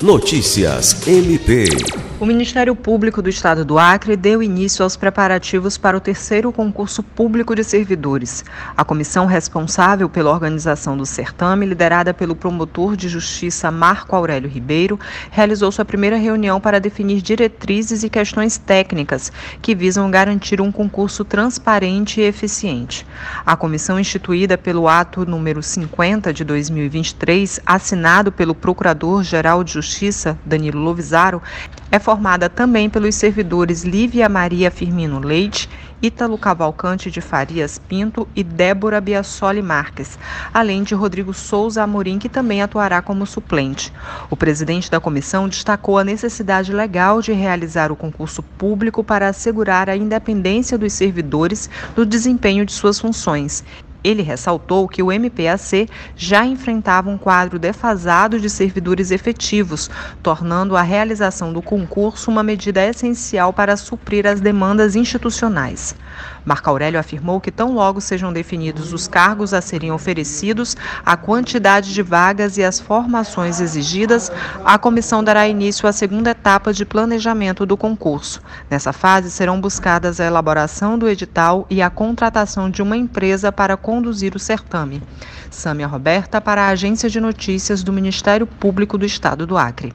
Notícias MP. O Ministério Público do Estado do Acre deu início aos preparativos para o terceiro concurso público de servidores. A comissão responsável pela organização do certame, liderada pelo promotor de justiça Marco Aurélio Ribeiro, realizou sua primeira reunião para definir diretrizes e questões técnicas que visam garantir um concurso transparente e eficiente. A comissão instituída pelo ato número 50 de 2023, assinado pelo Procurador-Geral de Justiça Danilo Lovisaro, é formada também pelos servidores Lívia Maria Firmino Leite, Ítalo Cavalcante de Farias Pinto e Débora Biasoli Marques, além de Rodrigo Souza Amorim, que também atuará como suplente. O presidente da comissão destacou a necessidade legal de realizar o concurso público para assegurar a independência dos servidores no desempenho de suas funções ele ressaltou que o MPAC já enfrentava um quadro defasado de servidores efetivos, tornando a realização do concurso uma medida essencial para suprir as demandas institucionais. Marco Aurélio afirmou que tão logo sejam definidos os cargos a serem oferecidos, a quantidade de vagas e as formações exigidas, a comissão dará início à segunda etapa de planejamento do concurso. Nessa fase serão buscadas a elaboração do edital e a contratação de uma empresa para conduzir o certame. Sâmia Roberta para a Agência de Notícias do Ministério Público do Estado do Acre.